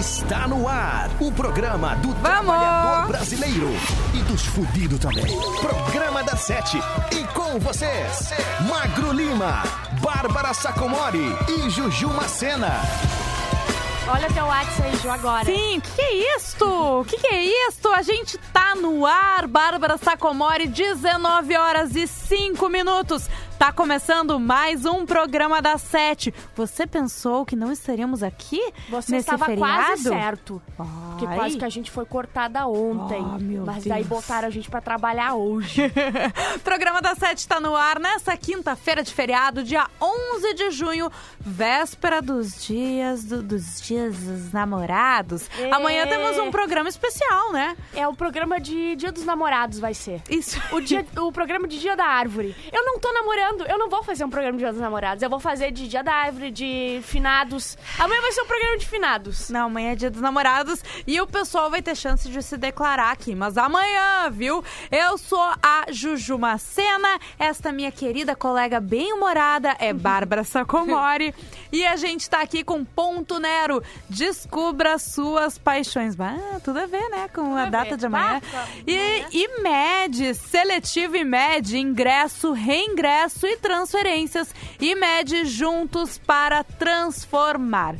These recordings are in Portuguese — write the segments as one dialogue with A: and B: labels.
A: Está no ar o programa do
B: Vamos!
A: trabalhador brasileiro e dos fudidos também. Programa da Sete. E com vocês, Magro Lima, Bárbara Sacomori e Juju Macena.
C: Olha teu WhatsApp aí, Ju, agora.
B: Sim, que que é isto? Que que é isto? A gente tá no ar, Bárbara Sacomori, 19 horas e 5 minutos. Tá começando mais um programa da Sete. Você pensou que não estaríamos aqui
C: Você
B: nesse
C: estava
B: feriado?
C: quase certo. Porque
B: Ai.
C: quase que a gente foi cortada ontem.
B: Oh,
C: mas daí
B: Deus.
C: botaram a gente pra trabalhar hoje.
B: programa da Sete está no ar nessa quinta-feira de feriado, dia 11 de junho, véspera dos dias do- dos dias dos namorados.
C: É.
B: Amanhã temos um programa especial, né?
C: é o programa de Dia dos Namorados, vai ser.
B: Isso.
C: O, dia, o programa de Dia da Árvore. Eu não tô namorando, eu não vou fazer um programa de Dia dos Namorados. Eu vou fazer de Dia da Árvore, de finados. Amanhã vai ser um programa de finados.
B: Não, amanhã é dia dos namorados e o pessoal vai ter chance de se declarar aqui. Mas amanhã, viu? Eu sou a Juju Macena, esta minha querida colega bem-humorada é Bárbara Sacomori e a gente tá aqui com Ponto Nero. Descubra suas paixões. Ah, tudo a ver, né? Com a
C: a
B: data
C: ver.
B: de amanhã.
C: Bah, com a-
B: E IMED, seletivo IMED, ingresso, reingresso e transferências. IMED juntos para transformar.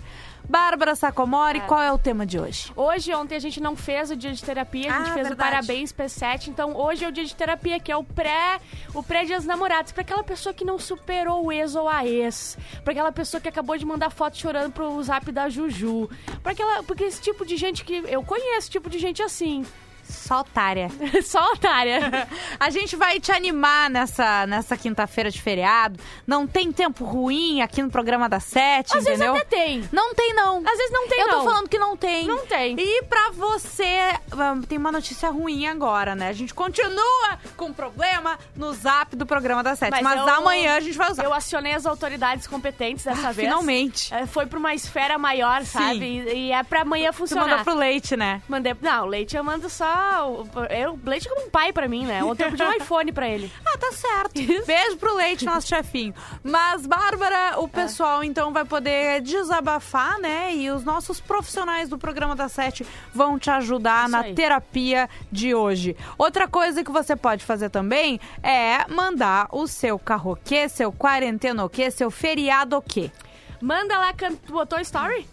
B: Bárbara Sacomori, qual é o tema de hoje?
C: Hoje, ontem, a gente não fez o dia de terapia, a gente
B: Ah,
C: fez
B: verdade.
C: o Parabéns P7. Então, hoje é o dia de terapia, que é o pré o pré-dia dos namorados. Pra aquela pessoa que não superou o ex ou a ex. Pra aquela pessoa que acabou de mandar foto chorando pro zap da Juju. Pra aquela, porque esse tipo de gente que... Eu conheço tipo de gente assim.
B: Só otária.
C: Só otária.
B: A gente vai te animar nessa, nessa quinta-feira de feriado. Não tem tempo ruim aqui no programa da Sete,
C: Às vezes
B: entendeu?
C: até tem.
B: Não tem, não.
C: Às vezes não tem,
B: Eu tô
C: não.
B: falando que não tem.
C: Não tem.
B: E pra você, ah, tem uma notícia ruim agora, né? A gente continua com problema no zap do programa da Sete. Mas,
C: Mas eu-
B: amanhã a gente vai usar.
C: Eu acionei as autoridades competentes dessa
B: Ah,
C: vez.
B: finalmente.
C: É, Foi pra uma esfera maior, sabe? E, e é pra amanhã
B: Você
C: funcionar.
B: mandou pro leite, né?
C: Mandei. Não, o leite eu mando só. O- Eu, o leite é como um pai pra mim, né? Ontem eu pedi um iPhone pra ele.
B: Ah, tá certo. Beijo pro Leite, nosso chefinho. Mas, Bárbara, o pessoal então vai poder desabafar, né? E os nossos profissionais do programa da Sete vão te ajudar
C: Isso
B: na
C: aí.
B: terapia de hoje. Outra coisa que você pode fazer também é mandar o seu carroquê, seu quarentena o quê, seu feriado o quê.
C: Manda lá, can... tu botou story?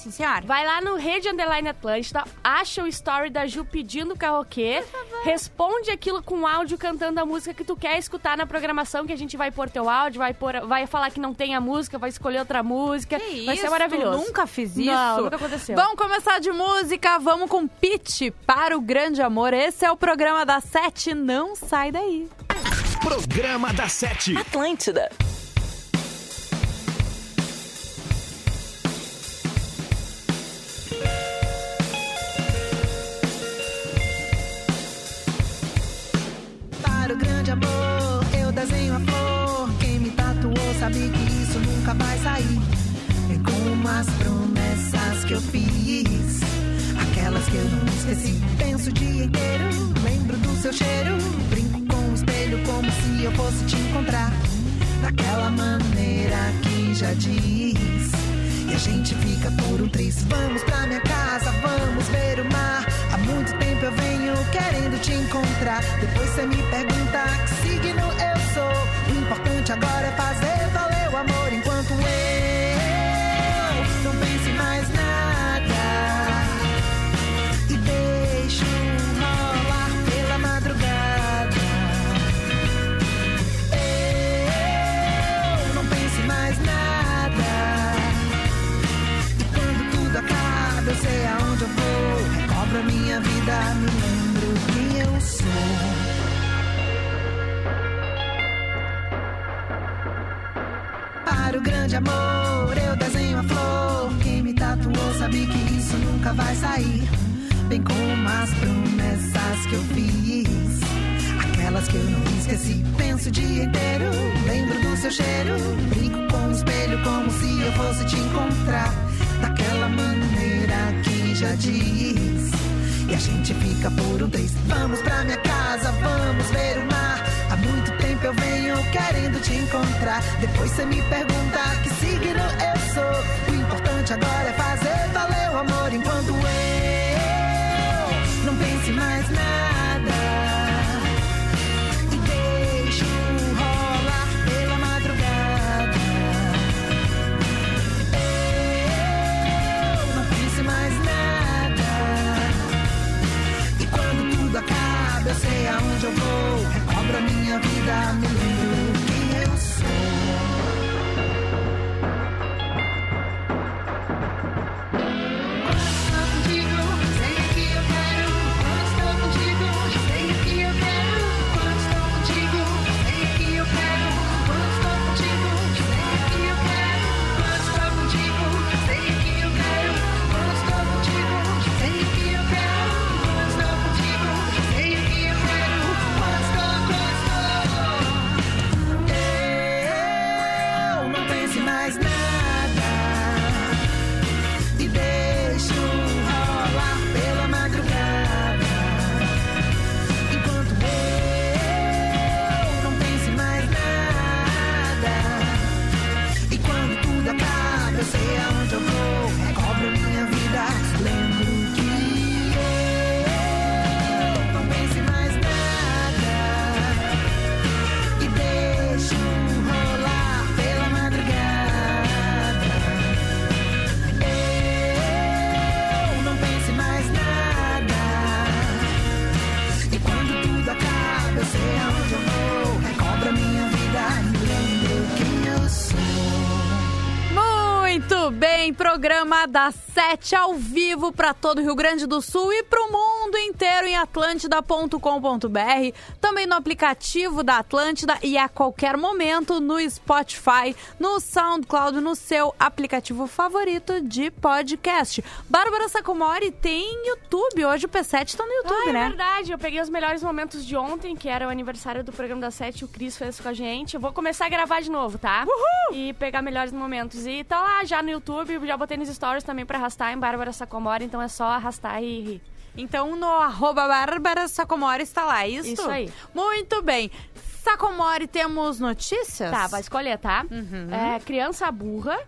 B: Sim, senhora.
C: Vai lá no Rede Underline Atlântida, acha o story da Ju pedindo karaokê, responde aquilo com áudio cantando a música que tu quer escutar na programação, que a gente vai pôr teu áudio, vai, pôr, vai falar que não tem a música, vai escolher outra música.
B: Que
C: vai
B: isso?
C: ser maravilhoso.
B: Nunca fiz isso.
C: Não, nunca aconteceu.
B: Vamos começar de música. Vamos com Pitch para o grande amor. Esse é o programa da Sete. Não sai daí.
A: Programa da Sete.
D: Atlântida.
E: Sabe que isso nunca vai sair. É como as promessas que eu fiz. Aquelas que eu não esqueci. Penso o dia inteiro, lembro do seu cheiro. Brinco com o espelho como se eu fosse te encontrar. Daquela maneira que já diz. E a gente fica por um triz. Vamos pra minha casa, vamos ver o mar. Há muito tempo eu venho querendo te encontrar. Depois você me pergunta que. O importante agora é fazer valer o amor enquanto O grande amor, eu desenho a flor. Quem me tatuou sabe que isso nunca vai sair. Bem como as promessas que eu fiz. Aquelas que eu não esqueci. Penso o dia inteiro, lembro do seu cheiro. Brinco com o espelho como se eu fosse te encontrar. Daquela maneira que já diz. E a gente fica por um três. Vamos pra minha casa, vamos ver o mar. Querendo te encontrar. Depois você me pergunta que signo eu sou. O importante agora é fazer valer o amor enquanto
B: das sete ao vivo para todo o Rio Grande do Sul. E inteiro em atlântida.com.br, também no aplicativo da Atlântida e a qualquer momento no Spotify, no SoundCloud, no seu aplicativo favorito de podcast. Bárbara Sacomori tem YouTube, hoje o P7 tá no YouTube,
C: ah, é
B: né?
C: verdade. Eu peguei os melhores momentos de ontem, que era o aniversário do programa das sete, o Cris fez com a gente. Eu vou começar a gravar de novo, tá?
B: Uhul!
C: E pegar melhores momentos. E tá lá já no YouTube, já botei nos stories também pra arrastar em Bárbara Sacomori, então é só arrastar e rir.
B: Então no arroba Bárbara Sacomori está lá, é isso?
C: Isso aí.
B: Muito bem. Sacomori, temos notícias?
C: Tá, vai escolher, tá?
B: Uhum.
C: É, criança burra,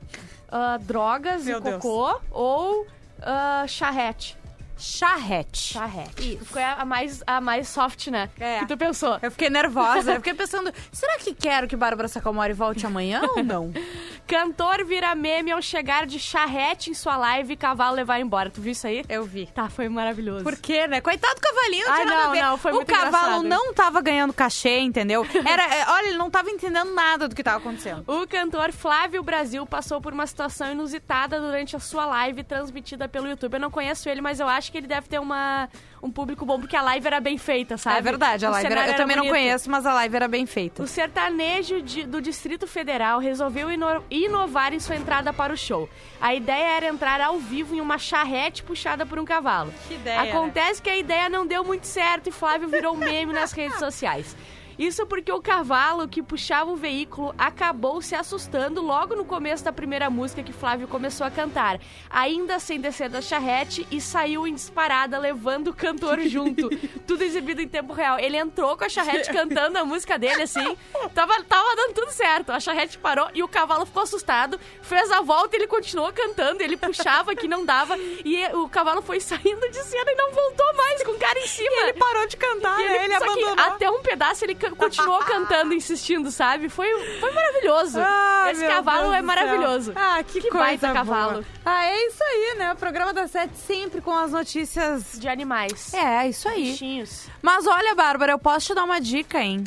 C: ah, drogas
B: Meu
C: e
B: Deus.
C: cocô ou ah, charrete.
B: Charrete.
C: Charrete. Isso. Foi a mais, a mais soft, né?
B: É.
C: Que tu pensou.
B: Eu fiquei nervosa. Eu fiquei pensando, será que quero que Bárbara Sacomori volte amanhã ou não?
C: Cantor vira meme ao chegar de charrete em sua live e cavalo levar embora. Tu viu isso aí?
B: Eu vi.
C: Tá, foi maravilhoso.
B: Por quê, né? Coitado do cavalinho,
C: Ai, não,
B: a ver.
C: não, foi
B: o
C: muito
B: cavalo
C: engraçado.
B: não tava ganhando cachê, entendeu? Era, é, olha, ele não tava entendendo nada do que tava acontecendo.
C: O cantor Flávio Brasil passou por uma situação inusitada durante a sua live transmitida pelo YouTube. Eu não conheço ele, mas eu acho que ele deve ter uma, um público bom, porque a live era bem feita, sabe?
B: É verdade, a
C: O
B: live era, eu também não conheço, mas a live era bem feita.
C: O sertanejo de- do Distrito Federal resolveu ino- inovar em sua entrada para o show. A ideia era entrar ao vivo em uma charrete puxada por um cavalo.
B: Que ideia, né?
C: Acontece que a ideia não deu muito certo e Flávio virou meme nas redes sociais. Isso porque o cavalo que puxava o veículo acabou se assustando logo no começo da primeira música que Flávio começou a cantar, ainda sem descer da charrete e saiu em disparada levando o cantor junto. Tudo exibido em tempo real. Ele entrou com a charrete cantando a música dele assim, tava, tava dando tudo certo. A charrete parou e o cavalo ficou assustado, fez a volta e ele continuou cantando, ele puxava que não dava e o cavalo foi saindo de cena e não voltou mais com o cara em cima.
B: Ele parou de cantar,
C: E
B: né? ele
C: que
B: abandonou.
C: até um pedaço ele continuou cantando, insistindo, sabe? Foi, foi maravilhoso.
B: Ai,
C: Esse cavalo é maravilhoso.
B: Ah, que,
C: Que
B: coisa
C: baita
B: boa.
C: cavalo.
B: Ah, é isso aí, né? O programa da Sete sempre com as notícias.
C: De animais.
B: É, isso aí.
C: Bichinhos.
B: Mas olha, Bárbara, eu posso te dar uma dica, hein?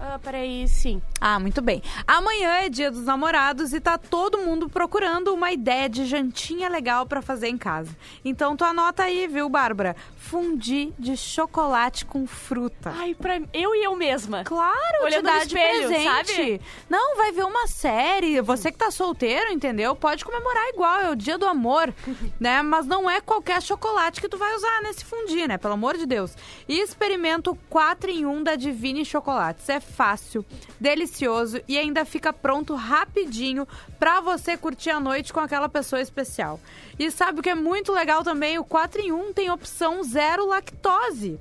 C: Ah, peraí, sim.
B: Ah, muito bem. Amanhã é dia dos namorados e tá todo mundo procurando uma ideia de jantinha legal pra fazer em casa. Então tu anota aí, viu, Bárbara? Fundi de chocolate com fruta.
C: Ai, pra eu e eu mesma.
B: Claro,
C: Olhando
B: te dá
C: no
B: de
C: espelho,
B: presente.
C: sabe?
B: Não, vai ver uma série. Você que tá solteiro, entendeu? Pode comemorar igual, é o dia do amor, né? Mas não é qualquer chocolate que tu vai usar nesse fundi, né? Pelo amor de Deus. E experimenta o 4 em 1 da Divine Chocolates. É fácil, delicioso e ainda fica pronto rapidinho pra você curtir a noite com aquela pessoa especial. E sabe o que é muito legal também? O 4 em 1 tem opção zero lactose.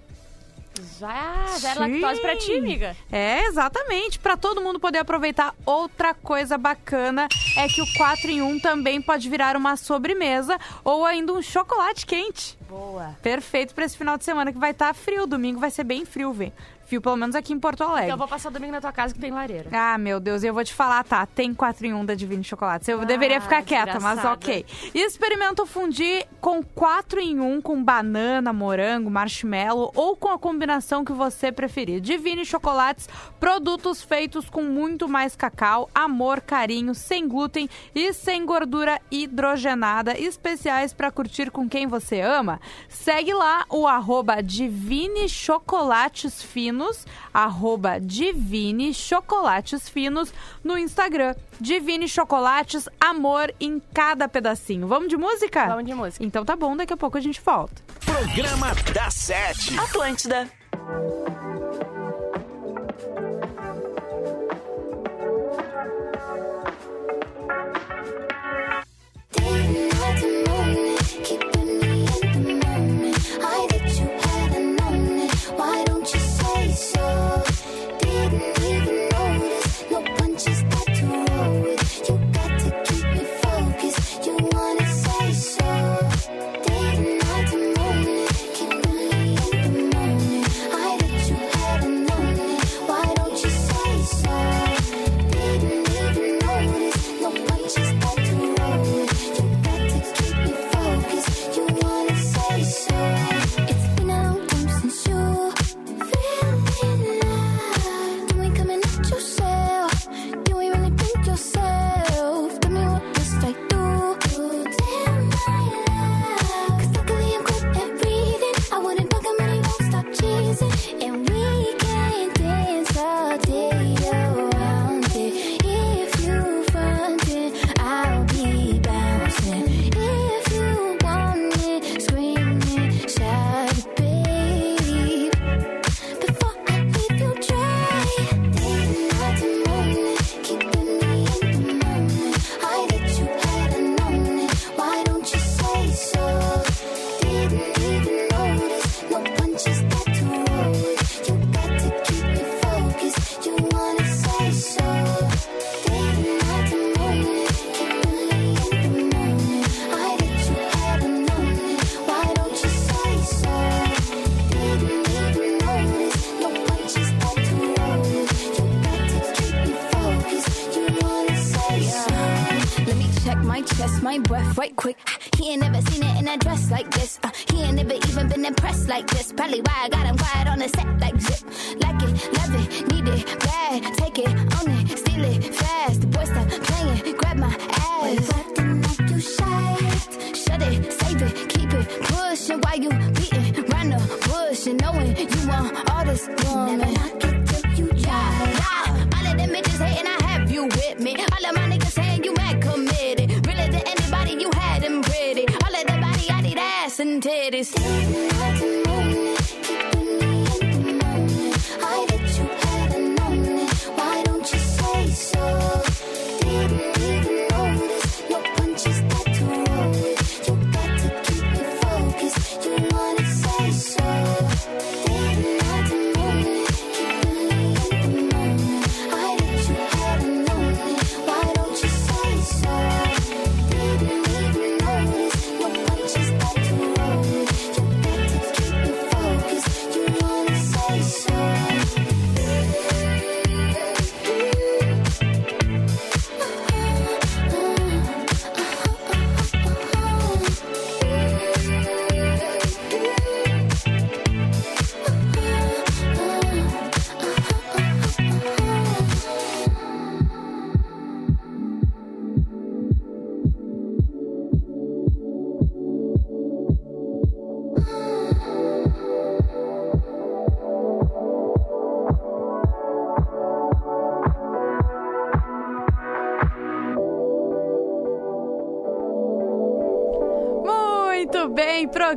C: Já, zero
B: Sim.
C: lactose pra ti, amiga.
B: É, exatamente. Pra todo mundo poder aproveitar. Outra coisa bacana é que o 4 em 1 também pode virar uma sobremesa ou ainda um chocolate quente.
C: Boa.
B: Perfeito pra esse final de semana que vai estar frio. Domingo vai ser bem frio, vem. Frio, pelo menos aqui em Porto Alegre.
C: Então eu vou passar domingo na tua casa que tem lareira.
B: Ah, meu Deus, e eu vou te falar, tá? Tem 4 em 1 da Divine Chocolates. Eu
C: Ah,
B: deveria ficar quieta, mas
C: desgraçada.
B: ok. E experimenta o fundir com 4 em 1, com banana, morango, marshmallow ou com a combinação que você preferir. Divine Chocolates, produtos feitos com muito mais cacau, amor, carinho, sem glúten e sem gordura hidrogenada, especiais para curtir com quem você ama. Segue lá o arroba Divine Chocolates Finos, arroba Divine Chocolates Finos no Instagram. Divine Chocolates, amor em cada pedacinho. Vamos de música?
C: Vamos de música.
B: Então tá bom, daqui a pouco a gente volta.
A: Programa da Sete.
D: Atlântida.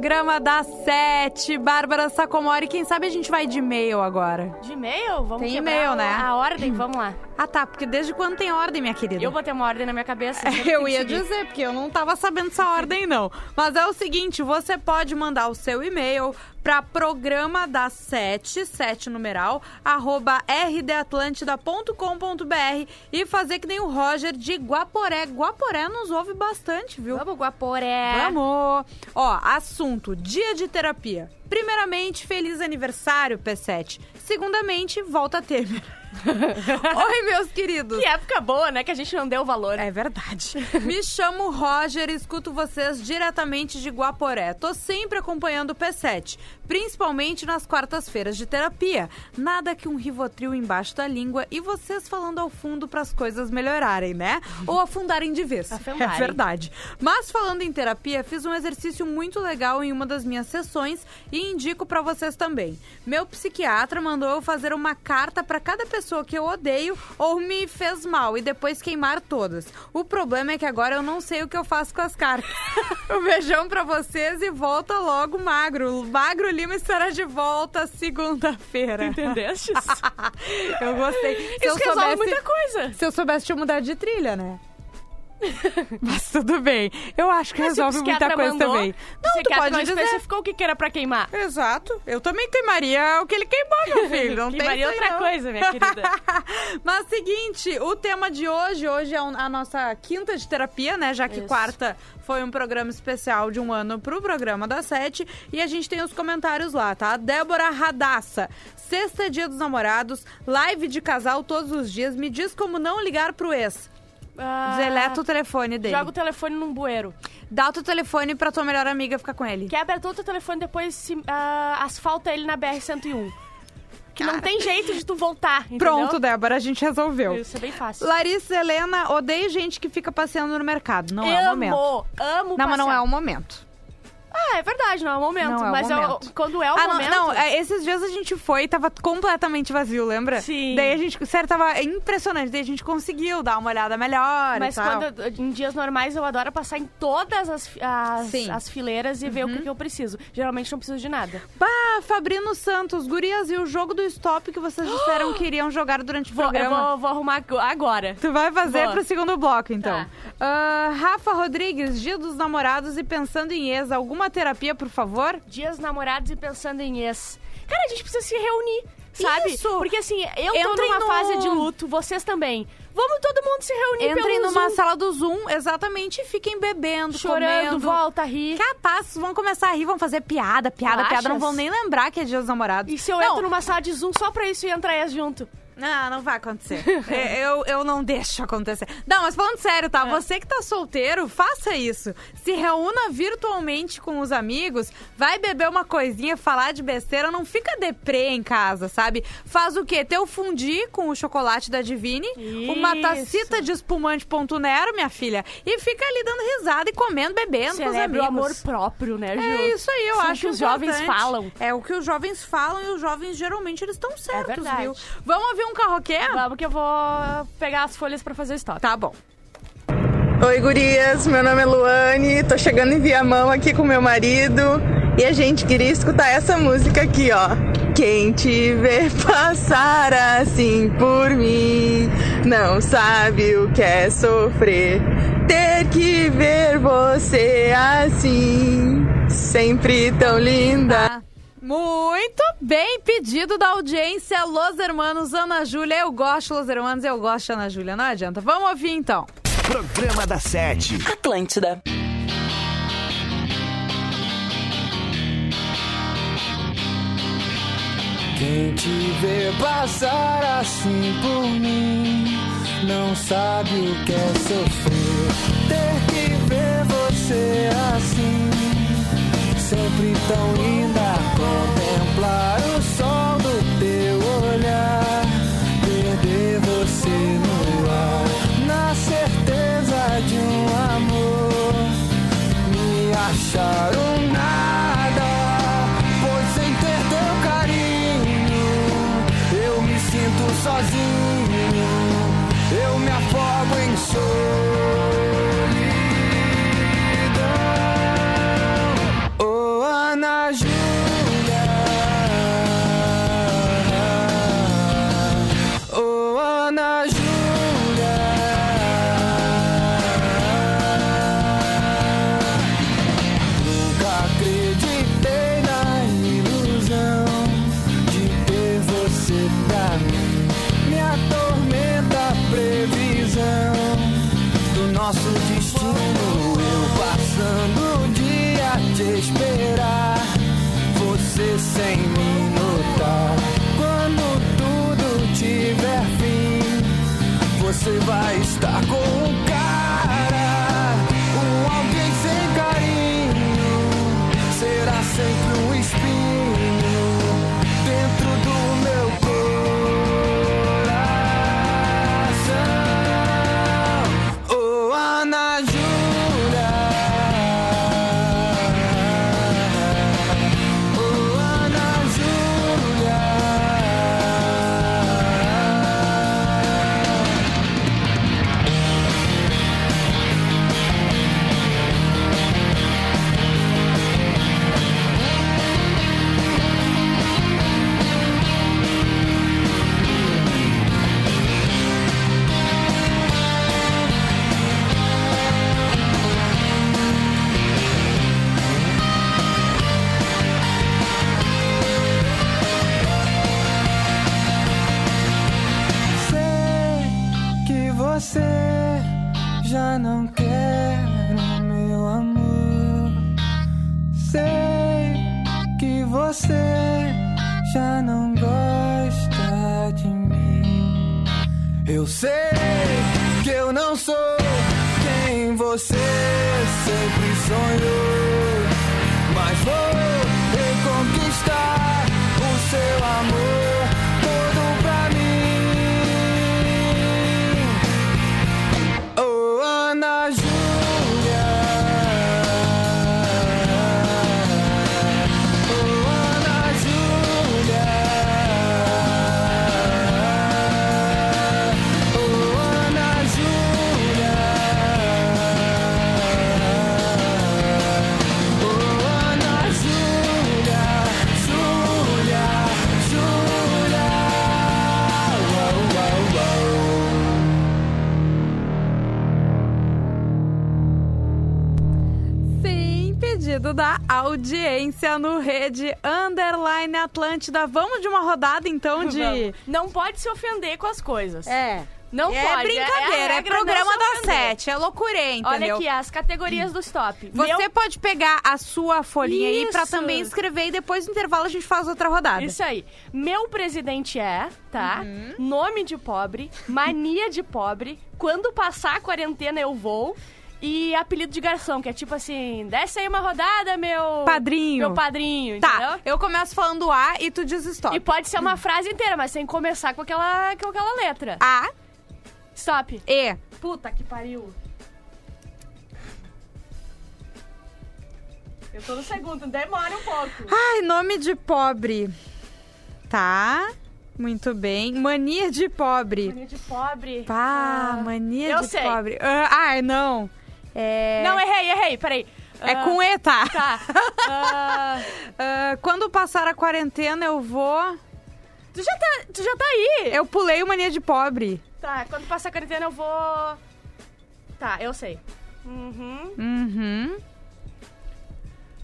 B: Programa da Sete, Bárbara Sacomori. Quem sabe a gente vai de e-mail agora.
C: De e-mail? Vamos
B: Tem e-mail, né?
C: A ordem, vamos lá.
B: Ah, tá, porque desde quando tem ordem, minha querida?
C: Eu vou ter uma ordem na minha cabeça. tem
B: Eu ia
C: seguir.
B: dizer, porque eu não tava sabendo essa ordem, não. Mas é o seguinte, você pode mandar o seu e-mail para programa da sete, sete numeral, arroba rdatlântida.com.br e fazer que nem o Roger de Guaporé. Guaporé nos ouve bastante, viu?
C: Vamos, Guaporé.
B: Vamos! Ó, assunto: dia de terapia. Primeiramente, feliz aniversário, P7. Segundamente, volta Temer. Oi, meus queridos.
C: Que época boa, né? Que a gente não deu valor.
B: É verdade. Me chamo Roger e escuto vocês diretamente de Guaporé. Tô sempre acompanhando o P7, principalmente nas quartas-feiras de terapia. Nada que um rivotril embaixo da língua e vocês falando ao fundo pras coisas melhorarem, né? Ou afundarem de vez.
C: Afundarem.
B: É verdade. Mas falando em terapia, fiz um exercício muito legal em uma das minhas sessões e indico pra vocês também. Meu psiquiatra mandou eu fazer uma carta pra cada pessoa que eu odeio ou me fez mal e depois queimar todas. O problema é que agora eu não sei o que eu faço com as cartas. um beijão pra vocês e volta logo magro. Magro Lima estará de volta segunda-feira.
C: Entendeste?
B: eu gostei. Se eu
C: Isso resolve
B: soubesse-
C: muita coisa.
B: se eu soubesse te mudar de trilha, né? Mas tudo bem. Eu acho que
C: Mas se o
B: resolve muita coisa
C: mandou,
B: também. Não, tu pode
C: não
B: dizer.
C: especificou o que que era pra queimar.
B: Exato. Eu também queimaria o que ele queimou, meu filho. Não tem
C: Queimaria
B: aí,
C: outra
B: não.
C: coisa, minha querida.
B: Mas seguinte, o tema de hoje, hoje é a nossa quinta de terapia, né? Já que
C: Isso.
B: quarta foi um programa especial de um ano pro programa da sete. E a gente tem os comentários lá, tá? Débora Radassa. Sexta é dia dos namorados, live de casal todos os dias. Me diz como não ligar pro ex.
C: Ah,
B: Deleta o telefone dele.
C: Joga o telefone num bueiro.
B: Dá o teu telefone pra tua melhor amiga ficar com ele.
C: Quebra todo o telefone depois se, ah, asfalta ele na BR-101. Que não tem jeito de tu voltar, entendeu?
B: Pronto, Débora, a gente resolveu.
C: Isso é bem fácil.
B: Larissa Helena, odeio gente que fica passeando no mercado. Não é o momento.
C: amo, amo
B: Não, mas não
C: passear.
B: é o momento.
C: Ah, é verdade, não é o momento.
B: Não é o
C: mas é o-
B: momento.
C: quando é o
B: ah, não,
C: momento...
B: não, é, esses dias a gente foi e tava completamente vazio, lembra?
C: Sim.
B: Daí a gente, sério, tava impressionante. Daí a gente conseguiu dar uma olhada melhor
C: Mas quando, em dias normais eu adoro passar em todas as, as.
B: Uhum.
C: as fileiras e ver o que, que eu preciso. Geralmente não preciso de nada.
B: Bah, Fabrino Santos, gurias, e o jogo do stop que vocês disseram que iriam jogar durante o
C: Vou, eu
B: programa?
C: vou, vou arrumar ag- agora.
B: Tu vai fazer
C: Vou.
B: pro segundo bloco, então.
C: Tá.
B: Ah, Rafa Rodrigues, dia dos namorados e pensando em ex, alguma terapia, por favor?
C: Dias namorados e pensando em ex. Cara, a gente precisa se reunir, sabe?
B: Isso.
C: Porque assim, eu tô
B: Entrem
C: numa
B: no-
C: fase de luto, vocês também. Vamos todo mundo se reunir
B: Entrem numa
C: Zoom,
B: sala do Zoom, exatamente, e fiquem bebendo,
C: chorando,
B: comendo.
C: volta a rir.
B: Capaz, vão começar a rir, vão fazer piada, piada,
C: Tu
B: piada, não vão nem lembrar que é dia dos namorados.
C: E se eu
B: não,
C: entro numa sala de Zoom só pra isso e entrar ex junto?
B: Não, não vai acontecer. É, eu, eu não deixo acontecer. Não, mas falando sério, tá? Você que tá solteiro, faça isso. Se reúna virtualmente com os amigos, vai beber uma coisinha, falar de besteira, não fica deprê em casa, sabe? Faz o quê? Teu fundi com o chocolate da Divine, uma
C: Isso.
B: tacita de espumante ponto Nero, minha filha, e fica ali dando risada e comendo, bebendo com os
C: Celebra o
B: amigos.
C: amor próprio, né, Ju?
B: É isso aí, eu
C: Isso é o
B: acho
C: que os jovens
B: importante.
C: falam.
B: É o que os jovens falam e os jovens geralmente eles estão certos,
C: verdade.
B: viu? Vamos ouvir um carroquê?
C: Vamos que eu vou pegar as folhas pra fazer o stop.
B: Tá bom.
D: Oi, gurias. Meu nome é Luane. Tô chegando em Viamão aqui com meu marido. E a gente queria escutar essa música aqui, ó. Quem te vê passar assim por mim não sabe o que é sofrer. Ter que ver você assim, sempre tão linda.
B: Muito bem pedido da audiência, Los Hermanos, Ana Júlia. Eu gosto, Los Hermanos, eu gosto de Ana Júlia, não adianta. Vamos ouvir então.
A: Programa da Sete.
F: Atlântida.
G: Quem te vê passar assim por mim não sabe o que é sofrer. Ter que ver você assim, sempre tão linda. Contemplar o sol do teu olhar, perder você no ar, na certeza de um amor. Me achar um nada, pois sem ter teu carinho eu me sinto sozinho, eu me afogo em solidão.
B: Rede Underline Atlântida. Vamos de uma rodada então de.
C: Vamos. Não pode se ofender com as coisas.
B: É.
C: Não
B: é
C: pode.
B: brincadeira,
C: a
B: é,
C: regra
B: programa
C: não se
B: da
C: ofender.
B: sete, é loucurê, entendeu?
C: Olha aqui, as categorias do stop.
B: Você
C: Meu-
B: pode pegar a sua folhinha aí pra
C: Isso.
B: também escrever e depois no intervalo a gente faz outra rodada.
C: Isso aí. Meu presidente é, tá? Nome de pobre, mania de pobre, quando passar a quarentena eu vou. E apelido de garçom, que é tipo assim, desce aí uma rodada, meu...
B: Padrinho.
C: Meu padrinho,
B: Tá,
C: entendeu?
B: eu começo falando A e tu diz stop.
C: E pode ser uma frase inteira, mas tem que começar com aquela, com aquela letra.
B: A,
C: Stop.
B: E.
C: Puta que pariu. Eu tô no segundo, demora um pouco.
B: Ai, nome de pobre. Tá, muito bem. Mania de pobre.
C: Mania de pobre.
B: Pá,
C: Ah,
B: mania
C: eu
B: de
C: sei.
B: pobre. Ah, ai, não. É...
C: Não, errei, errei, peraí.
B: É
C: Ah,
B: com E, tá?
C: Tá. Ah,
B: Ah, quando passar a quarentena, eu vou...
C: tu, já tá, tu já tá aí.
B: Eu pulei o mania de pobre.
C: Tá, quando passar a quarentena eu vou... Tá, eu sei. Uhum.
B: Uhum.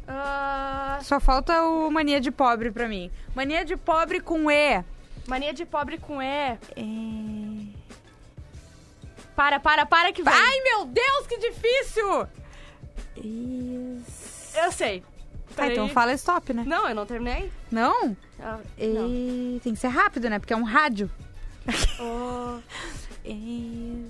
C: Ah,
B: Só falta o mania de pobre pra mim. Mania de pobre com E.
C: mania de pobre com E.
B: É...
C: Para, para, para que vem.
B: Ai, meu Deus, que difícil! Isso.
C: Eu sei. Peraí.
B: então fala stop, né?
C: Não, eu não terminei.
B: Não?
C: Ah,
B: E...
C: não.
B: Tem que ser rápido, né? Porque é um rádio.
C: Oh.
B: E...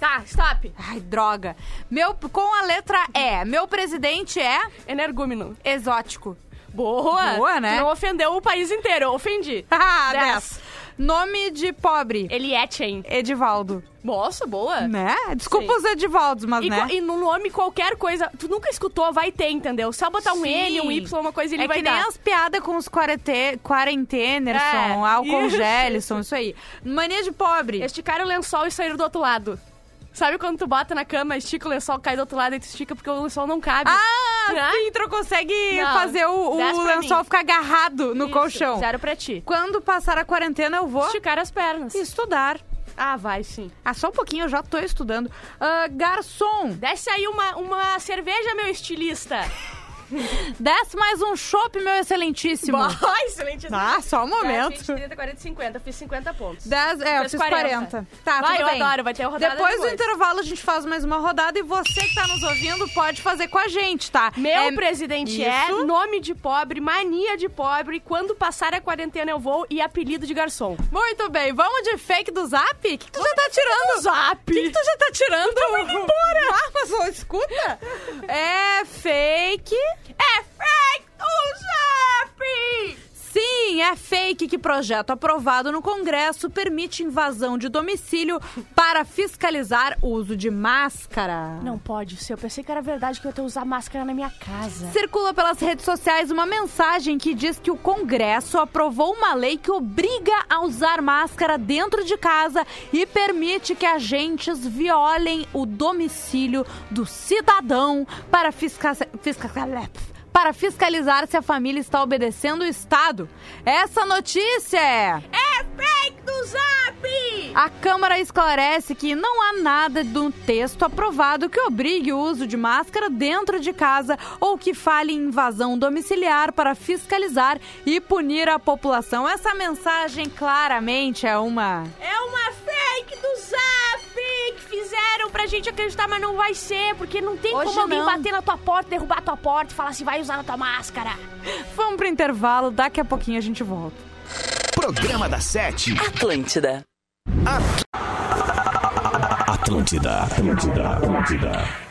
C: Tá, stop.
B: Ai, droga. Meu, com a letra E, meu presidente é
C: Energúmeno.
B: exótico.
C: Boa.
B: Boa, né?
C: Tu não ofendeu o país inteiro, ofendi.
B: Ah,
C: Dez.
B: 10. Nome de pobre.
C: Elietchen.
B: Edivaldo.
C: Nossa, boa.
B: Né? Desculpa
C: Sim.
B: os Edivaldos, mas
C: E,
B: né?
C: e no nome qualquer coisa, tu nunca escutou, vai ter, entendeu? Só botar um
B: Sim.
C: N, um Y, uma coisa ele
B: é
C: vai
B: que
C: dar.
B: nem as piadas com os quarente... quarentenerson,
C: É,
B: álcool
C: isso.
B: gelison, isso aí. Mania de pobre.
C: Esticar o lençol e sair do outro lado. Sabe quando tu bota na cama, estica o lençol, cai do outro lado e tu estica porque o lençol não cabe?
B: Ah,
C: Né?
B: sim, tu consegue
C: Não,
B: fazer o,
C: dez
B: o
C: pra
B: lençol
C: mim.
B: ficar agarrado no
C: Isso,
B: colchão.
C: Zero pra ti.
B: Quando passar a quarentena, eu vou
C: Esticar as pernas.
B: estudar.
C: Ah, vai sim.
B: Ah, só um pouquinho, eu já tô estudando. Ah, garçom,
C: Desce aí uma, uma cerveja, meu estilista.
B: desce mais um chopp, meu excelentíssimo.
C: Boa, excelente.
B: Tá, só um
C: 10,
B: momento.
C: 20, 30, 40, 50. Fiz 50 pontos.
B: Dez, é, eu fiz
C: 40.
B: 40. Tá,
C: Vai, eu
B: bem.
C: adoro, vai ter rodada
B: Depois, do
C: depois.
B: intervalo a gente faz mais uma rodada e você que tá nos ouvindo pode fazer com a gente, tá?
C: Meu
B: É-
C: presidente
B: Isso.
C: é nome de pobre, mania de pobre, quando passar a quarentena eu vou e apelido de garçom.
B: Muito bem, vamos de fake do zap? O que, que tu já tá tirando?
C: Zap!
B: O que, que tu já tá tirando? Tá indo embora! Ah, mas escuta! É fake.
C: É zap!
B: Sim, é fake que projeto aprovado no Congresso permite invasão de domicílio para fiscalizar o uso de máscara.
C: Não pode ser, eu pensei que era verdade que eu ia ter que usar máscara na minha casa.
B: Circula pelas redes sociais uma mensagem que diz que o Congresso aprovou uma lei que obriga a usar máscara dentro de casa e permite que agentes violem o domicílio do cidadão para fisca- fisca- para fiscalizar se a família está obedecendo o Estado. Essa notícia é.
C: É fake do zap!
B: A Câmara esclarece que não há nada do texto aprovado que obrigue o uso de máscara dentro de casa ou que fale em invasão domiciliar para fiscalizar e punir a população. Essa mensagem claramente é uma.
C: É uma fake do zap fizeram pra gente acreditar, mas não vai ser, porque não tem
B: Hoje
C: como alguém
B: não.
C: bater na tua porta, derrubar a tua porta e falar assim, vai usar a tua máscara.
B: Vamos pro intervalo, daqui a pouquinho a gente volta.
A: Programa da Sete.
F: Atlântida.
A: Atlântida, Atlântida, Atlântida.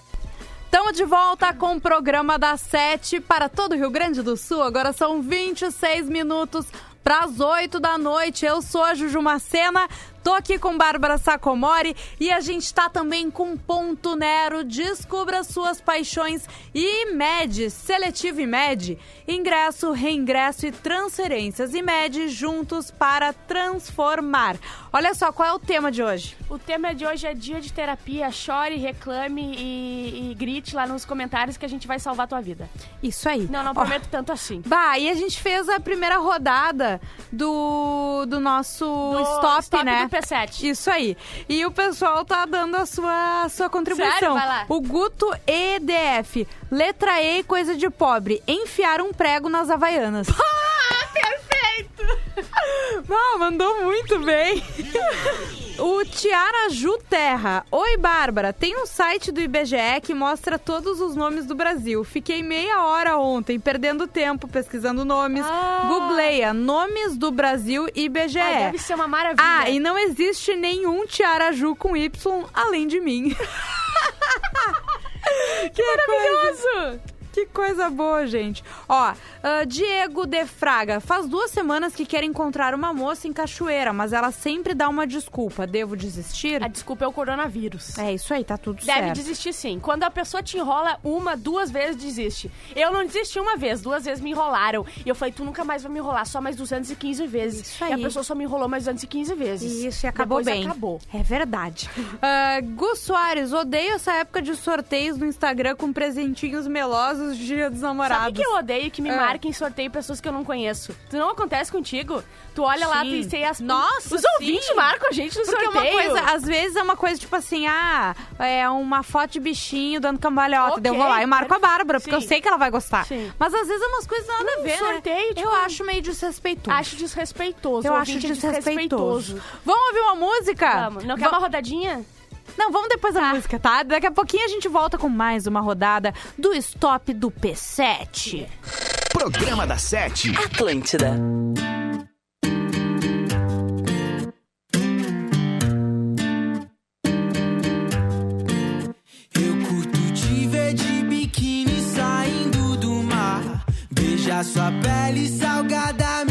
B: Estamos de volta com o programa das 7 para todo o Rio Grande do Sul. Agora são 26 minutos para as 8 da noite. Eu sou a Juju Macena, tô aqui com Bárbara Sacomori e a gente tá também com Ponto Nero. Descubra suas paixões e IMED, Seletivo IMED. Ingresso, reingresso e transferências. IMED juntos para transformar. Olha só, qual é o tema de hoje?
C: O tema de hoje é dia de terapia. Chore, reclame e, e grite lá nos comentários que a gente vai salvar a tua vida.
B: Isso aí.
C: Não, não prometo tanto assim.
B: Bah, e a gente fez a primeira rodada do, do nosso
C: Do
B: stop,
C: stop
B: né?
C: do P7.
B: Isso aí. E o pessoal tá dando a sua, a sua contribuição.
C: Sério? Vai lá.
B: O Guto EDF. Letra E, coisa de pobre. Enfiar um prego nas havaianas.
C: Ah, perfeito!
B: ah, mandou muito bem. O Tiaraju Terra. Oi, Bárbara. Tem um site do IBGE que mostra todos os nomes do Brasil. Fiquei meia hora ontem perdendo tempo pesquisando nomes.
C: Ah.
B: Googleia nomes do Brasil IBGE.
C: Ah, deve ser uma maravilha.
B: Ah, e não existe nenhum Tiaraju com Y além de mim. que maravilhoso! Que coisa boa, gente. Ó, ah, Diego de Fraga. Faz duas semanas que quer encontrar uma moça em Cachoeira, mas ela sempre dá uma desculpa. Devo desistir?
C: A desculpa é o coronavírus.
B: É isso aí, tá tudo
C: Deve
B: certo.
C: desistir sim. Quando a pessoa te enrola uma, duas vezes, desiste. Eu não desisti uma vez, duas vezes me enrolaram. E eu falei, tu nunca mais vai me enrolar, só mais 215 vezes.
B: Isso
C: E a
B: aí.
C: pessoa só me enrolou mais 215 vezes.
B: Isso, e acabou
C: Depois
B: bem.
C: acabou.
B: É verdade. Ah, Gu Soares, odeio essa época de sorteios no Instagram com presentinhos melosos de dia dos namorados.
C: Sabe que eu odeio que me
B: Ah.
C: marquem sorteio pessoas que eu não conheço? Tu não acontece contigo? Tu olha lá, tu
B: Sim.
C: tem as...
B: Nossa,
C: Os
B: sim.
C: ouvintes marcam a gente no
B: Porque
C: sorteio.
B: uma coisa, às vezes é uma coisa tipo assim, ah, é uma foto de bichinho dando cambalhota.
C: Ok,
B: Daí eu vou lá e marco a Bárbara, porque eu
C: sim.
B: sei que ela vai gostar.
C: Sim.
B: Mas às vezes é umas coisas nada a
C: Um
B: ver,
C: sorteio,
B: né?
C: tipo,
B: Eu acho meio desrespeitoso.
C: Acho desrespeitoso.
B: eu
C: o
B: acho
C: é
B: desrespeitoso. Vamos ouvir uma música?
C: Vamos. Não quer
B: Va-
C: uma rodadinha?
B: Não, vamos depois da música, tá? Daqui a pouquinho a gente volta com mais uma rodada do Stop do P7.
A: Programa da Sete.
F: Atlântida.
G: Eu curto te ver de biquíni saindo do mar. Beijar sua pele salgada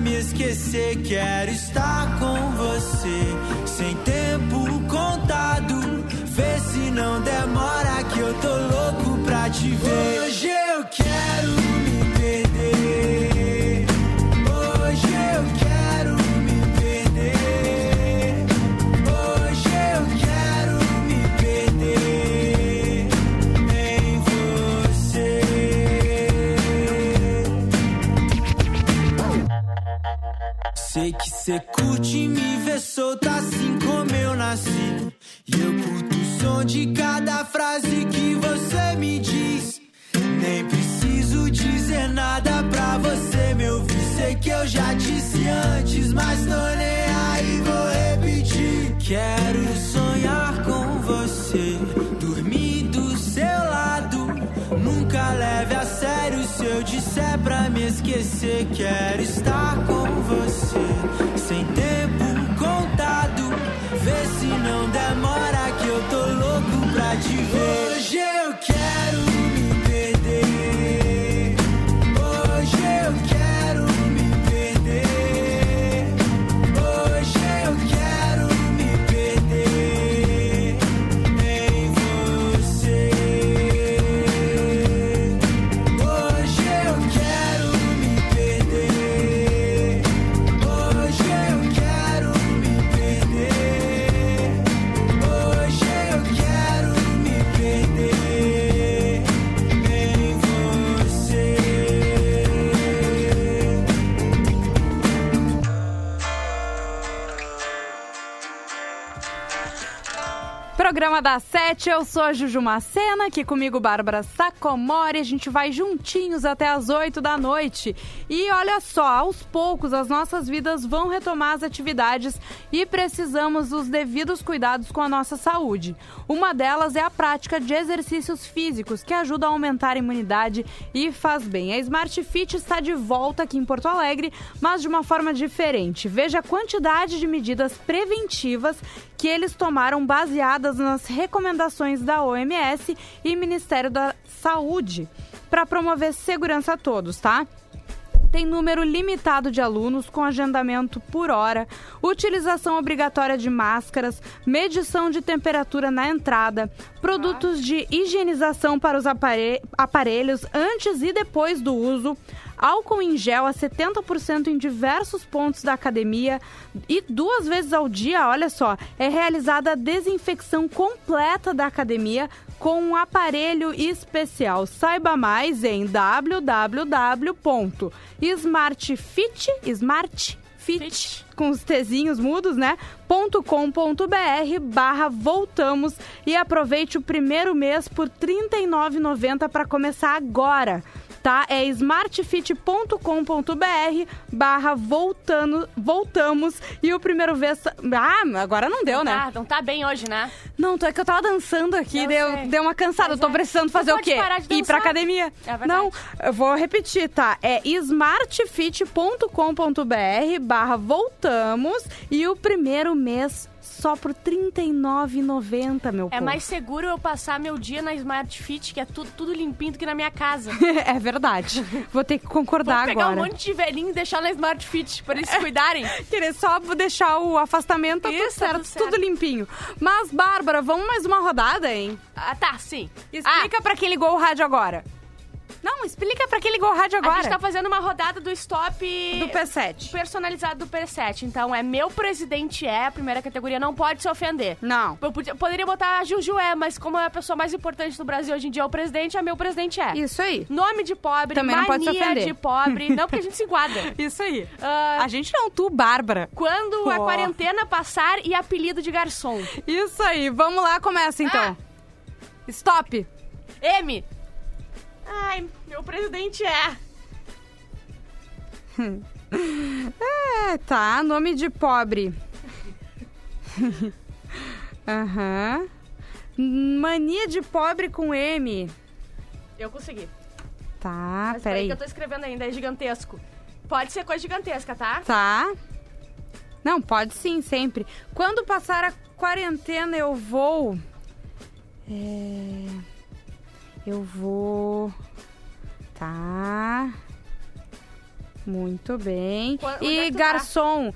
G: me esquecer. Quero estar com você, sem tempo contado. Vê se não demora que eu tô louco pra te ver. Hoje eu quero Sei que cê curte me ver solta assim como eu nasci. E eu curto o som de cada frase que você me diz. Nem preciso dizer nada pra você me ouvir. Sei que eu já disse antes, mas tô nem aí, vou repetir. Quero sonhar com você, dormir do seu lado. Nunca leve a sério se eu disser pra me esquecer. Quero estar com você,
B: Programa da Sete, eu sou a Juju Macena, aqui comigo Bárbara Sacomori, a gente vai juntinhos até as 8 da noite. E olha só, aos poucos as nossas vidas vão retomar as atividades e precisamos dos devidos cuidados com a nossa saúde. Uma delas é a prática de exercícios físicos, que ajuda a aumentar a imunidade e faz bem. A Smart Fit está de volta aqui em Porto Alegre, mas de uma forma diferente. Veja a quantidade de medidas preventivas que eles tomaram baseadas nas recomendações da OMS e Ministério da Saúde para promover segurança a todos, tá? Tem número limitado de alunos com agendamento por hora, utilização obrigatória de máscaras, medição de temperatura na entrada, produtos de higienização para os apare- aparelhos antes e depois do uso, álcool em gel a 70% em diversos pontos da academia e duas vezes ao dia, olha só, é realizada a desinfecção completa da academia com um aparelho especial. Saiba mais em www.smartfit, smart fit, com os tezinhos mudos, né? .com.br barra voltamos e aproveite o primeiro mês por R$ 39,90 para começar agora. Tá? É smartfit.com.br barra voltando, voltamos e o primeiro mês... Ah, agora não deu, né?
C: Tá, não tá bem hoje, né?
B: Não, tô, é que eu tava dançando aqui,
C: Eu
B: deu,
C: sei.
B: deu uma cansada. Eu tô
C: é.
B: precisando
C: Não
B: fazer o quê?
C: de
B: Ir pra academia.
C: É verdade.
B: Não, eu vou repetir, tá? É smartfit.com.br barra voltamos e o primeiro mês só por R$ 39,90, meu
C: É
B: povo.
C: mais seguro eu passar meu dia na Smart Fit, que é tudo, tudo limpinho, do que na minha casa.
B: é verdade. Vou ter que
C: Vou
B: concordar
C: pegar
B: agora.
C: um monte de velhinho e deixar na Smart Fit, pra eles se cuidarem.
B: Querer só deixar o afastamento, tá tudo
C: Isso, tá
B: certo,
C: tudo certo.
B: tudo limpinho. Mas, Bárbara, vamos mais uma rodada, hein?
C: Ah, tá, sim.
B: Explica pra quem ligou o rádio agora. Não, explica pra quem ligou o rádio
C: Ah,
B: agora.
C: a gente tá fazendo uma rodada do stop...
B: Do P7.
C: Personalizado do P7. Então, é meu presidente é, a primeira categoria, não pode se ofender.
B: Não.
C: Eu podia- poderia botar a Juju é, mas como é a pessoa mais importante do Brasil hoje em dia é o presidente, é meu presidente é.
B: Isso aí.
C: Nome de pobre,
B: Também não pode se ofender.
C: de pobre. Não, porque a gente se enquadra.
B: Isso aí.
C: Ah,
B: A gente não, tu, Bárbara.
C: quando a
B: Ó.
C: quarentena passar e apelido de garçom.
B: Isso aí. Vamos lá, começa então. Stop.
C: M. Ai, meu presidente é.
B: É, tá. Nome de pobre. Aham. Mania de pobre com M.
C: Eu consegui.
B: Tá,
C: Mas peraí. que eu tô escrevendo ainda, é gigantesco. Pode ser coisa gigantesca, tá?
B: Tá. Não, pode sim, sempre. Quando passar a quarentena, eu vou. É. Eu vou. Tá. Muito bem. E
C: é tu tá?
B: garçom.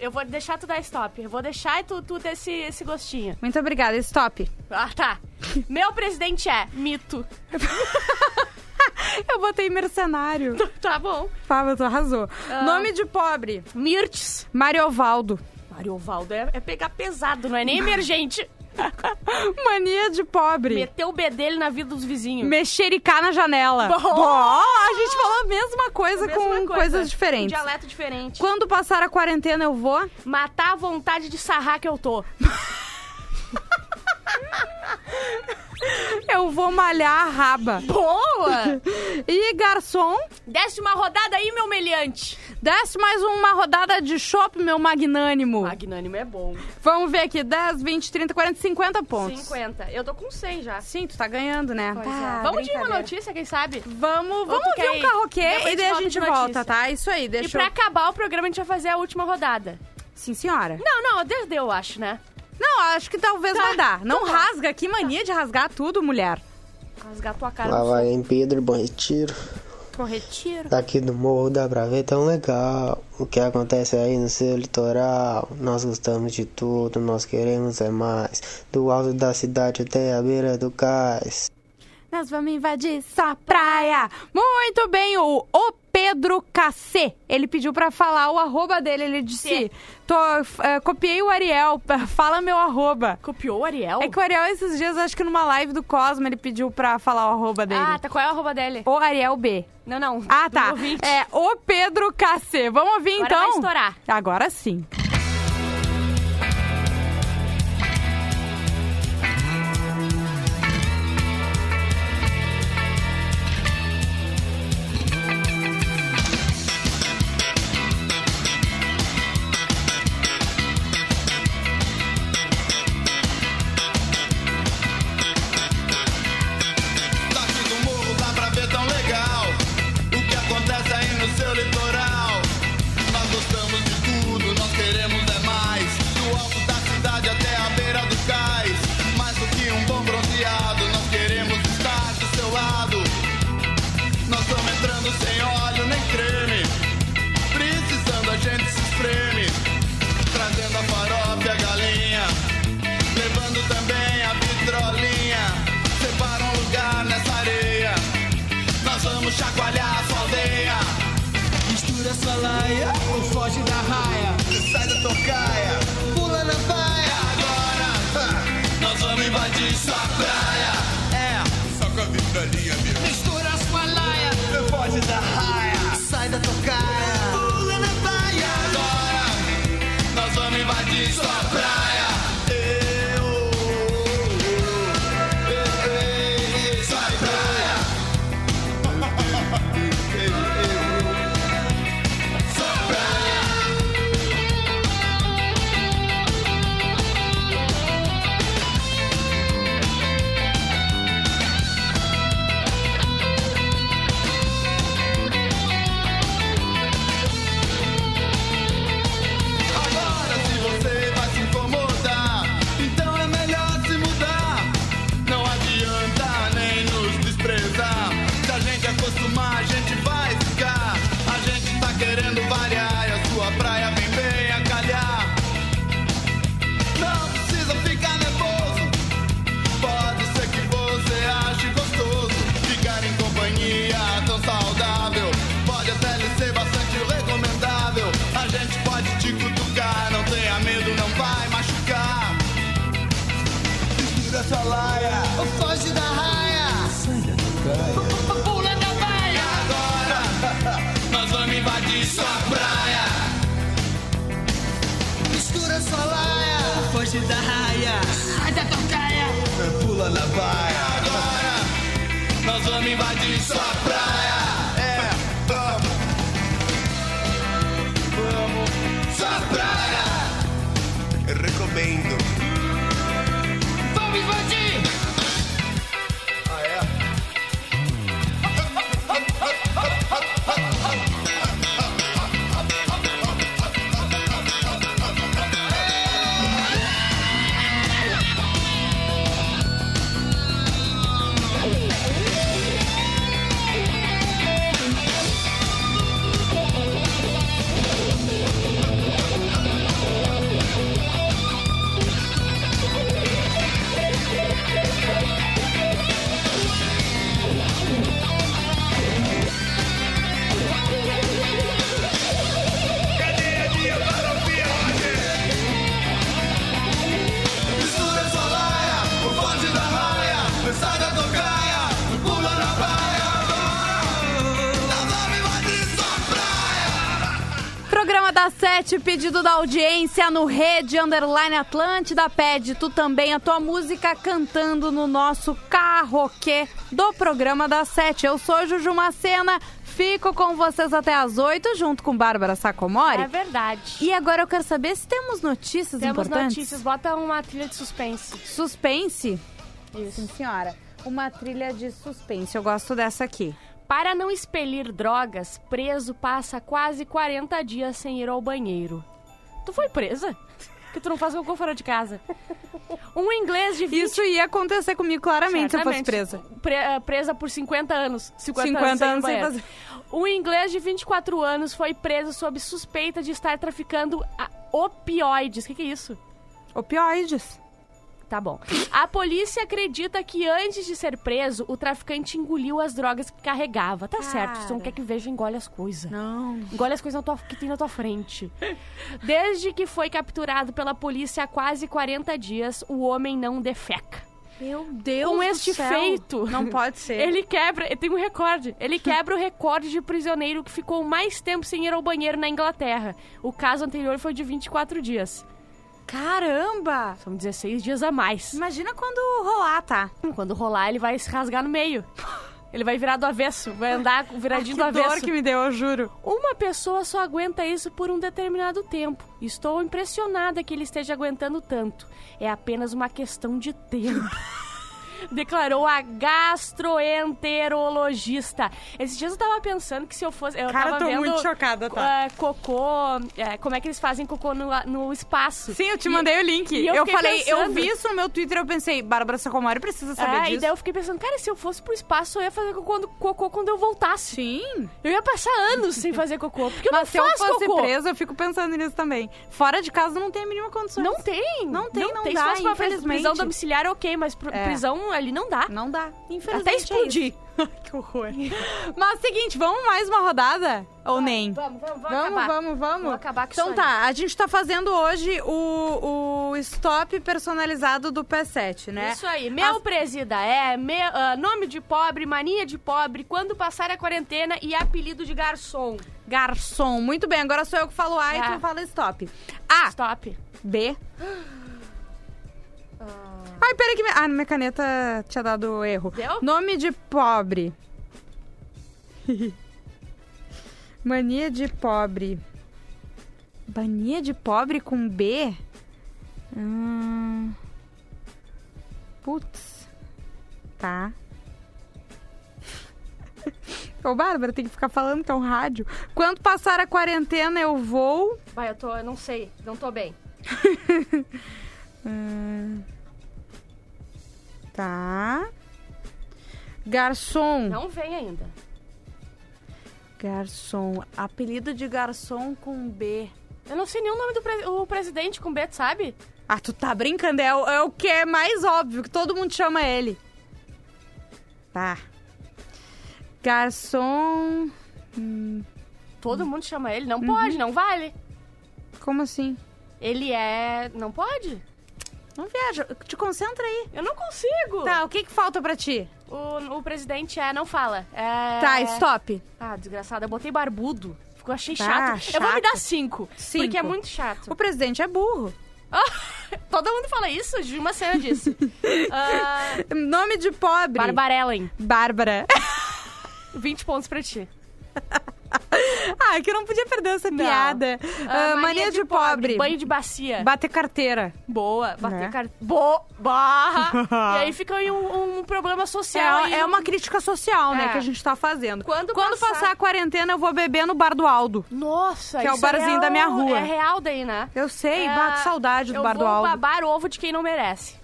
C: Eu vou deixar tu dar stop. Eu vou deixar e tu, tu ter esse, esse gostinho.
B: Muito obrigada. Stop.
C: Ah, tá. Meu presidente é mito.
B: Eu botei mercenário.
C: Tá bom.
B: Fábio, tu arrasou.
C: Ah.
B: Nome de pobre.
C: Mirtes.
B: Mariovaldo.
C: Mário Valdo é, é pegar pesado, não é nem emergente.
B: Mania de pobre.
C: Meteu o B dele na vida dos vizinhos.
B: Mexericar na janela.
C: Bom.
B: Bom, a gente falou a mesma coisa
C: Mesma
B: com
C: coisa.
B: coisas
C: Um
B: diferentes.
C: dialeto diferente.
B: Quando passar a quarentena, eu vou.
C: Matar a vontade de sarrar que eu tô.
B: Eu vou malhar a raba.
C: Boa!
B: E garçom,
C: Desce uma rodada aí, meu meliante.
B: desce mais uma rodada de chopp, meu magnânimo.
C: Magnânimo é bom.
B: Vamos ver aqui, 10, 20, 30, 40, 50 pontos.
C: 50. Eu tô com 100 já.
B: Sim, tu tá ganhando, né?
C: Pois
B: Tá,
C: é. Vamos de uma notícia, quem sabe?
B: Vamos, vamos ver um carroquê e daí a gente volta,
C: notícia.
B: tá? Isso aí,
C: E
B: deixa
C: pra
B: eu...
C: acabar o programa, a gente vai fazer a última rodada.
B: Sim, senhora.
C: Não, não, desde eu acho, né?
B: Não, acho que talvez
C: Tá,
B: vai dar. Não
C: tá.
B: rasga, que mania de rasgar tudo, mulher.
C: Rasgar tua cara
F: Lá vai em Pedro, Bom Retiro.
B: Corretiro.
F: Daqui do morro dá pra ver tão legal. O que acontece aí no seu litoral. Nós gostamos de tudo, nós queremos é mais. Do alto da cidade até a beira do cais.
B: Nós vamos invadir sua praia. Muito bem, o, o Pedro KC. Ele pediu pra falar o arroba dele. Ele disse: tô, eh, copiei o Ariel, fala meu arroba.
C: Copiou o Ariel?
B: É que o Ariel, esses dias, acho que numa live do Cosmo, ele pediu pra falar o arroba dele.
C: Ah, tá. Qual é o arroba dele?
B: O Ariel B.
C: Não, não.
B: Ah, tá.
C: ouvinte.
B: É o Pedro KC. Vamos ouvir
C: Agora
B: então?
C: vai estourar.
B: Agora sim.
H: Não foge da raia, sai da tocaia. praia. Mistura sua laia,
G: foge da raia, Faz a tocaia, pula na baia.
H: Agora nós vamos invadir sua praia. É, vamos, vamos, sua praia.
G: Eu recomendo.
H: Vamos invadir.
B: 47, pedido da audiência no Rede Underline Atlântida. Pede tu também a tua música cantando no nosso karaokê do programa da 7. Eu sou Juju Macena, fico com vocês até as 8, junto com Bárbara Sacomori.
C: É verdade.
B: E agora eu quero saber se temos notícias
C: temos
B: importantes.
C: Temos notícias, bota uma trilha de suspense.
B: Suspense? Isso. Sim, senhora. Uma trilha de suspense, eu gosto dessa aqui.
C: Para não expelir drogas, preso passa quase 40 dias sem ir ao banheiro. Tu foi presa? Que tu não faz cocô fora de casa. Um inglês de 20...
B: Isso ia acontecer comigo claramente se eu fosse presa.
C: Pre- eh, presa por 50 anos. 50,
B: 50 anos
C: sem ir
B: sem
C: banheiro. Um inglês de 24 anos foi preso sob suspeita de estar traficando opioides. O que, que é isso?
B: Opioides.
C: Tá bom. A polícia acredita que antes de ser preso, o traficante engoliu as drogas que carregava. Tá certo, você não quer que veja, engole as coisas.
B: Não.
C: Engole as coisas na tua- que tem na tua frente. Desde que foi capturado pela polícia há quase 40 dias, o homem não defeca.
B: Meu Deus
C: Com este feito,
B: Não pode ser.
C: Ele quebra, ele tem um recorde. Ele quebra o recorde de prisioneiro que ficou mais tempo sem ir ao banheiro na Inglaterra. O caso anterior foi de 24 dias.
B: Caramba!
C: São 16 dias a mais.
B: Imagina quando rolar, tá?
C: Quando rolar, ele vai se rasgar no meio. Ele vai virar do avesso, vai andar viradinho do
B: que
C: avesso.
B: dor que me deu, eu juro.
C: Uma pessoa só aguenta isso por um determinado tempo. Estou impressionada que ele esteja aguentando tanto. É apenas uma questão de tempo. Declarou a gastroenterologista. Esses dias eu tava pensando que se eu fosse. Eu
B: Cara,
C: tava
B: tô
C: vendo,
B: muito chocada, tá?
C: é, cocô. é, como é que eles fazem cocô no, no espaço?
B: Sim, eu te
C: E-
B: mandei o link.
C: eu
B: eu falei, eu
C: pensando-
B: vi isso no meu Twitter eu pensei, Bárbara Sacomori precisa saber
C: É,
B: disso.
C: e daí eu fiquei pensando, cara, se eu fosse pro espaço, eu ia fazer cocô quando, cocô quando eu voltasse.
B: Sim.
C: Eu ia passar anos sem fazer cocô. Porque eu
B: Mas
C: não
B: se eu
C: faço
B: fosse
C: cocô.
B: presa, eu fico pensando nisso também. Fora de casa não tem a mínima condição.
C: Não tem.
B: Não tem, não
C: tem.
B: dá,
C: Se fosse pra prisão domiciliar, ok, mas pr-
B: É.
C: prisão ali não dá.
B: Não dá. Infelizmente.
C: Até
B: é
C: explodir.
B: isso. que horror. Mas seguinte, vamos mais uma rodada? Ou nem?
C: Vamos, vamos, vamos,
B: Vamos,
C: acabar.
B: vamos, vamos.
C: Vamos acabar com
B: então
C: isso
B: tá, a gente tá fazendo hoje o, o stop personalizado do P7, né?
C: Isso aí. Meu
B: As-
C: presida é me- ah, nome de pobre, mania de pobre, quando passar a quarentena e apelido de garçom.
B: Garçom. Muito bem, agora sou eu que falo A e
C: É.
B: tu fala stop. A,
C: Stop.
B: B. Ai, peraí que... me- Ah, minha caneta tinha dado erro.
C: Deu?
B: Nome de pobre. Mania de pobre. Mania de pobre com B? Hum... Putz. Tá. Ô, Bárbara, tem que ficar falando que é um rádio. Quando passar a quarentena, eu vou...
C: Vai, eu tô, eu não sei, não tô bem.
B: Hum, Tá. Garçom.
C: Não vem ainda.
B: Garçom. Apelido de garçom com B.
C: Eu não sei nem o nome do pre- o presidente com B, tu sabe?
B: Ah, tu tá brincando. É, o- é o que é mais óbvio, que todo mundo chama ele. Tá. Garçom. hum,
C: Todo mundo chama ele. Não pode, não vale.
B: como assim?
C: Ele é. Não pode?
B: Não viaja. Te concentra aí.
C: Eu não consigo.
B: Tá, o que que falta pra ti?
C: O, o presidente é. Não fala. É...
B: Tá, stop.
C: Ah, desgraçada. Eu botei barbudo. Ficou, achei
B: Tá,
C: chato. Eu vou me
B: chato.
C: dar cinco.
B: Cinco.
C: Porque é muito chato.
B: O presidente é burro.
C: Todo mundo fala isso? De uma cena disse. Ah,
B: Nome de pobre.
C: Barbarellen.
B: Bárbara.
C: 20 pontos pra ti.
B: ah, que eu não podia perder essa piada.
C: Ah,
B: Ah, mania, de, pobre.
C: Banho de bacia.
B: Bater carteira.
C: Boa. Bater
B: Né?
C: car... Bo... Barra. e aí fica aí um, um problema social.
B: É, é
C: um-
B: uma crítica social, né,
C: É.
B: que a gente tá fazendo.
C: Quando
B: passar...
C: passar-
B: a quarentena, eu vou beber no bar do Aldo.
C: Nossa,
B: Que é o
C: isso
B: barzinho da minha rua.
C: É real daí, né?
B: Eu sei,
C: É,
B: bate saudade do
C: eu
B: bar do
C: vou
B: Aldo.
C: babar ovo de quem não merece.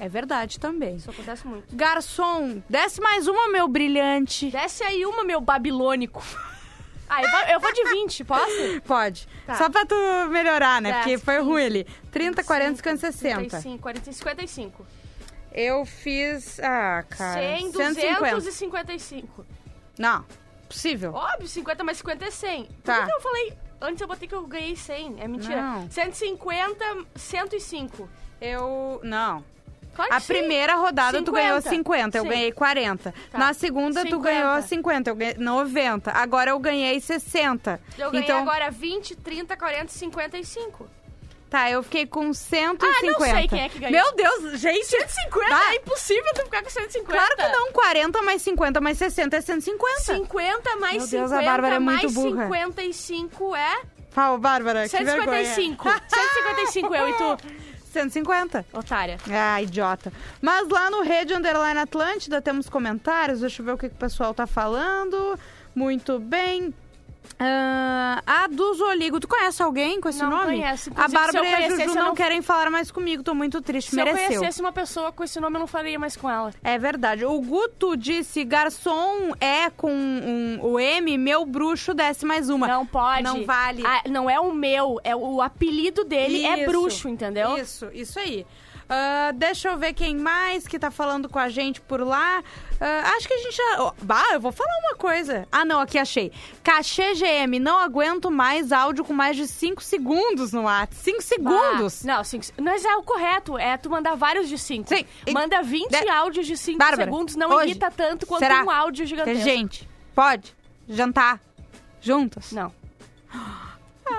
B: É verdade também.
C: Isso acontece muito.
B: Garçom, desce mais uma, meu brilhante.
C: Desce aí uma, meu babilônico. Ah, eu vou, eu vou de 20, posso?
B: Pode.
C: Tá.
B: Só pra tu melhorar, né? Porque foi
C: 15,
B: ruim ali. 30, 40, 50, 60.
C: 35, 40, 55.
B: Eu fiz. Ah, cara.
C: 100,
B: 150.
C: 255.
B: Não, possível.
C: Óbvio, 50 mais 50 é 100.
B: Tá.
C: Por que que eu falei... Antes eu botei que eu ganhei 100. É mentira.
B: Não.
C: 150, 105.
B: Eu. Não.
C: Claro
B: A
C: sim.
B: primeira rodada tu
C: 50.
B: ganhou 50, eu
C: Sim.
B: ganhei 40.
C: Tá.
B: Na segunda tu
C: 50.
B: ganhou 50, eu ganhei 90. Agora eu ganhei 60.
C: Eu ganhei
B: então,
C: agora 20, 30, 40, 55.
B: tá, eu fiquei com 150.
C: Ah, não sei quem é que ganhou.
B: Meu Deus, gente.
C: 150?
B: Tá.
C: É impossível tu ficar com 150.
B: Claro que não, 40 mais 50 mais 60 é 150.
C: 50 mais
B: Meu
C: 50
B: Deus, a Bárbara é muito burra.
C: 55 é
B: Fala, Bárbara, que vergonha.
C: 155. 155 eu e tu.
B: 150.
C: Otária.
B: Ah, idiota. Mas lá no Rede Underline Atlântida temos comentários. Deixa eu ver o que, que o pessoal tá falando. Muito bem. Ah, a do Zoligo. Tu conhece alguém com esse
C: Não
B: nome?
C: conheço.
B: A
C: Inclusive, se
B: Bárbara
C: eu
B: e a Juju
C: eu
B: não
C: não-
B: querem falar mais comigo. Tô muito triste.
C: Se eu
B: Mereceu.
C: conhecesse uma pessoa com esse nome, eu não falaria mais com ela.
B: É verdade. O Guto disse: garçom é com um- o M, meu bruxo desce mais uma.
C: Não pode.
B: Não vale.
C: Ah, não é o meu, é o apelido dele é
B: Isso.
C: bruxo, entendeu?
B: Isso, isso aí. Ah, deixa eu ver quem mais que tá falando com a gente por lá. Ah, acho que a gente já. oh, bah, eu vou falar uma coisa. Ah, não, aqui achei. Cachê GM, não aguento mais áudio com mais de 5 segundos no WhatsApp. 5 segundos!
C: Não, cinco, mas é o correto, é tu mandar vários de 5.
B: Sim. E-
C: Manda 20
B: De-
C: áudios de 5
B: Bárbara,
C: segundos, não
B: hoje,
C: irrita tanto quanto
B: será
C: um áudio gigantesco.
B: gente pode jantar juntas?
C: Não.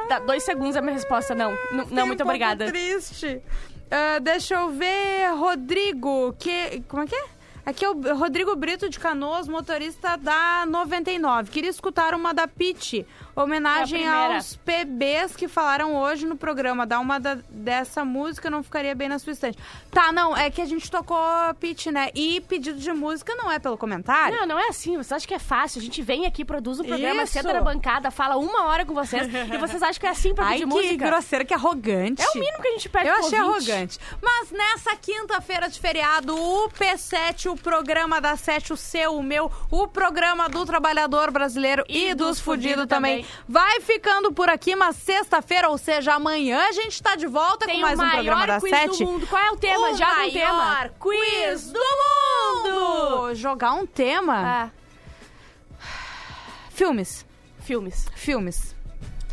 C: Tá, dois segundos é a minha resposta, não. N- Não, muito obrigada.
B: triste. Ah, deixa eu ver. Rodrigo, que. Como é que é? Aqui é o Rodrigo Brito de Canoas, motorista da 99. Queria escutar uma da Pit. Homenagem
C: É
B: aos PBs que falaram hoje no programa. Dá uma da- dessa música, não ficaria bem na sua estante. Tá, não, é que a gente tocou Pit, né? E pedido de música não é pelo comentário.
C: Não, não é assim. Vocês acham que é fácil? A gente vem aqui, produz o programa,
B: Isso.
C: senta na bancada, fala uma hora com vocês e vocês acham que é assim pra
B: Ai,
C: pedir
B: que
C: música?
B: grosseira, que arrogante.
C: É o mínimo que a gente pede
B: Eu achei
C: ouvinte.
B: arrogante. Mas nessa quinta-feira de feriado, o P7, o programa da Sete, o seu, o meu, o programa do trabalhador brasileiro e,
C: E
B: dos
C: dos
B: fudidos
C: fudido
B: também. Vai ficando por aqui, mas sexta-feira, ou seja, amanhã a gente tá de volta
C: Tem
B: com mais um
C: maior
B: programa da
C: quiz
B: Sete.
C: do mundo. Qual é o tema?
B: O
C: Joga um tema.
B: maior quiz do mundo! Jogar um tema?
C: Ah,
B: Filmes.
C: filmes.
B: Filmes.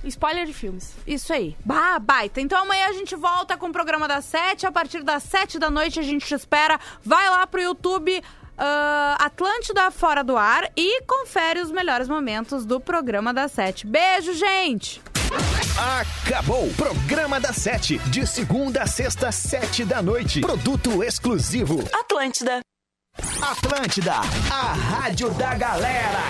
C: Spoiler de filmes.
B: Isso aí. Bah, baita. Então amanhã a gente volta com o programa das sete. A partir das sete da noite a gente te espera. Vai lá pro YouTube ah, Atlântida Fora do Ar e confere os melhores momentos do programa das sete. Beijo, gente!
A: Acabou! Programa da Sete. De segunda a sexta, sete da noite. Produto exclusivo.
I: Atlântida.
A: Atlântida, a rádio da galera.